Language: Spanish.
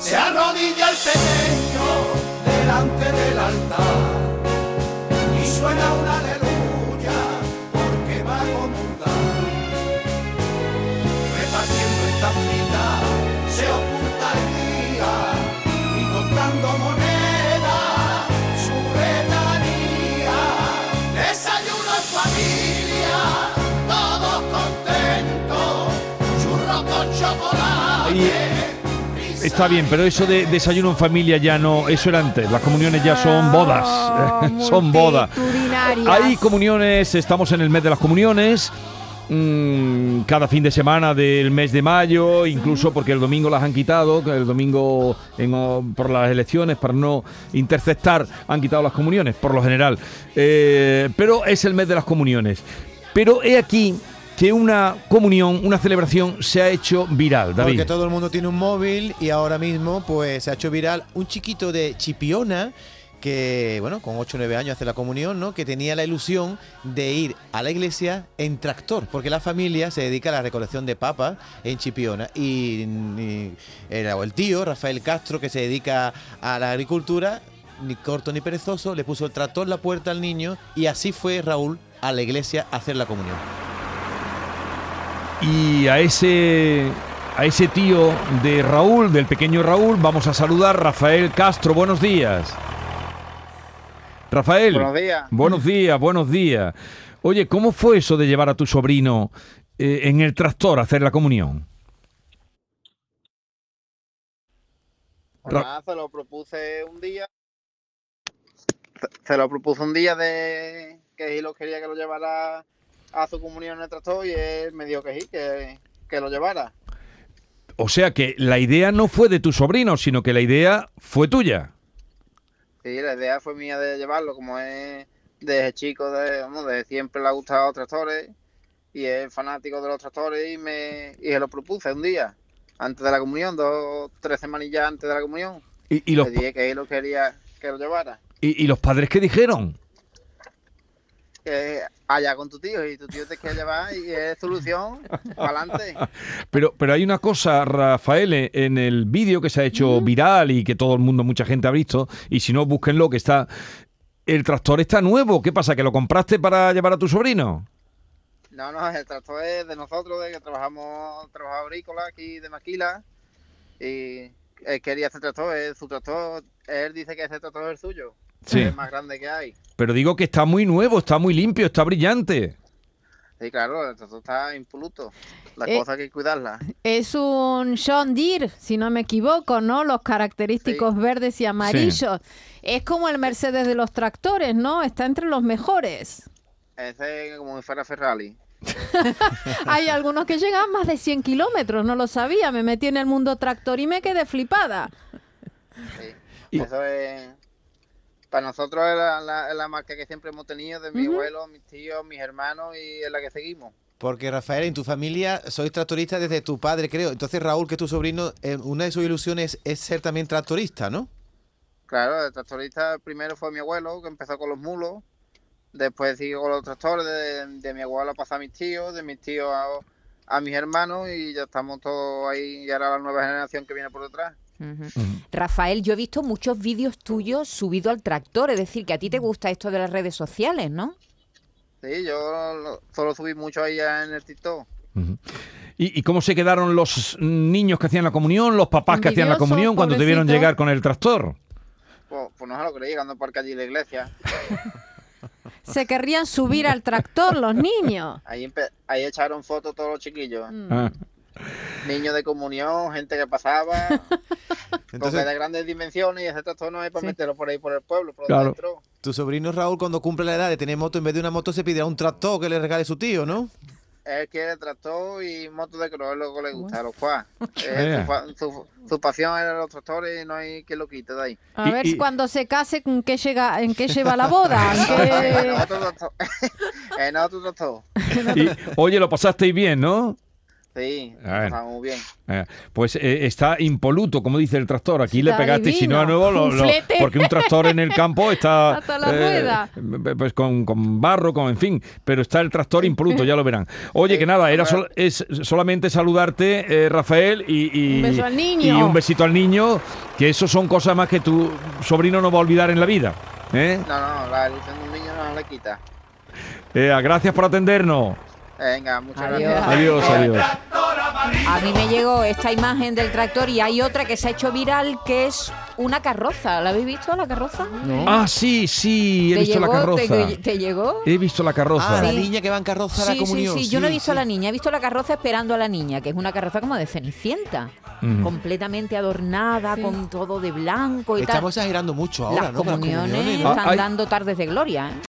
Se arrodilla el pequeño Está bien, pero eso de desayuno en familia ya no, eso era antes. Las comuniones ya son bodas, Oh, son bodas. Hay comuniones, estamos en el mes de las comuniones. mm, cada fin de semana del mes de mayo, incluso porque el domingo las han quitado, el domingo en, por las elecciones, para no interceptar, han quitado las comuniones, por lo general. Eh, pero es el mes de las comuniones. Pero he aquí que una comunión, una celebración se ha hecho viral. Porque todo el mundo tiene un móvil y ahora mismo pues se ha hecho viral un chiquito de Chipiona que, bueno, con 8 o 9 años hace la comunión, ¿no? Que tenía la ilusión de ir a la iglesia en tractor, porque la familia se dedica a la recolección de papas en Chipiona. Y, el tío, Rafael Castro, que se dedica a la agricultura, ni corto ni perezoso, le puso el tractor en la puerta al niño y así fue Raúl a la iglesia a hacer la comunión. Y a ese a ese tío de Raúl, del pequeño Raúl, vamos a saludar Rafael Castro. Buenos días. Rafael. Buenos días. Buenos días, buenos días. Oye, ¿cómo fue eso de llevar a tu sobrino eh, en el tractor a hacer la comunión? Pues Ra- nada, se lo propuse un día. Se- lo propuse un día de que Gilo quería que lo llevara a su comunión en el tractor y él me dijo que sí, que, que lo llevara. O sea que la idea no fue de tu sobrino, sino que la idea fue tuya. Sí, la idea fue mía de llevarlo, como es desde chico, de, desde siempre le ha gustado los tractores y es fanático de los tractores y me y se lo propuse un día, antes de la comunión, dos, tres semanillas antes de la comunión. Y, y los, Le dije que Gilo quería que lo llevara. y, y los padres qué dijeron? Allá con tu tío y tu tío te quiere llevar y es solución para adelante. Pero, pero hay una cosa, Rafael, en el vídeo que se ha hecho viral y que todo el mundo, mucha gente ha visto, y si no, búsquenlo, que está... El tractor está nuevo. ¿Qué pasa? ¿Que lo compraste para llevar a tu sobrino? No, no, el tractor es de nosotros, de que trabajamos, trabajo agrícola aquí de Maquila y él quería ese tractor, es su tractor, él dice que ese tractor es el suyo, Sí. es el más grande que hay. Pero digo que está muy nuevo, está muy limpio, está brillante. Sí, claro, el tractor está impoluto, las Eh, cosas hay que cuidarlas. Es un John Deere, si no me equivoco, ¿no? Los característicos verdes y amarillos. Es como el Mercedes de los tractores, ¿no? Está entre los mejores. Ese es como si fuera Ferrari. Hay algunos que llegan más de 100 kilómetros, no lo sabía. Me metí en el mundo tractor y me quedé flipada. Sí. Y- Eso es. Para nosotros es la, la- es la marca que siempre hemos tenido de mi abuelo, mis tíos, mis hermanos y es la que seguimos. Porque Rafael, en tu familia sois tractoristas desde tu padre, creo. Entonces Raúl, que es tu sobrino, eh, una de sus ilusiones es ser también tractorista, ¿no? Claro, el tractorista primero fue mi abuelo, que empezó con los mulos. Después siguió con los tractores, de, de mi abuelo pasó a mis tíos, de mis tíos a, a mis hermanos y ya estamos todos ahí. Y ahora la nueva generación que viene por detrás. Rafael, yo he visto muchos vídeos tuyos subidos al tractor, es decir, que a ti te gusta esto de las redes sociales, ¿no? Sí, yo lo- solo subí mucho ahí en el TikTok. ¿Y, y cómo se quedaron los niños que hacían la comunión, los papás que hacían la comunión cuando te vieron pobrecito. llegar con el tractor? Pues, pues no se lo creí, llegando por allí la iglesia. Se querrían subir al tractor los niños. Ahí, ahí echaron fotos todos los chiquillos. Mm. Ah. Niños de comunión, gente que pasaba, porque Entonces, de grandes dimensiones y ese tractor no es para Sí. meterlo por ahí por el pueblo, por Claro. dentro. tu sobrino Raúl, cuando cumple la edad de tener moto, en vez de una moto se pedirá un tractor que le regale su tío, ¿no? Él quiere tractor y moto de es lo que le gusta, a los cuas. Ea. su, fa- su- su pasión era los tractores y no hay quien lo quite de ahí. A Y- ver y- cuando se case, ¿en qué, llega, en qué lleva la boda? ¿En qué- En otro tractor. en otro tractor. Y, oye, lo pasasteis bien, ¿no? Sí, Bueno. está muy bien. Eh, pues eh, está impoluto, como dice el tractor. Aquí le pegaste, si no a divino. nuevo, lo- porque un tractor en el campo está. La rueda. Pues con, con barro, con en fin. Pero está el tractor impoluto, ya lo verán. Oye, que nada, era sol- es solamente saludarte, eh, Rafael, y, y- Un beso al niño. y un besito al niño, que eso son cosas más que tu sobrino no va a olvidar en la vida. ¿eh? No, no, la ilusión de un niño no le quita. Eh, gracias por atendernos. Venga, muchas Adiós. gracias. Adiós, adiós. A mí me llegó esta imagen del tractor y hay otra que se ha hecho viral que es una carroza. ¿La habéis visto la carroza? Ah, sí, sí, he ¿Te visto la carroza. ¿Te, llegó? He visto la carroza. Ah, la Sí. niña que va en carroza a la Sí, sí, comunión. sí, yo no he visto sí. la niña, he visto la carroza esperando a la niña, que es una carroza como de Cenicienta, completamente adornada, con todo de blanco y Estamos tal. exagerando mucho ahora, Las ¿no? Comuniones ¿no? están Ah, hay- dando tardes de gloria. ¿eh?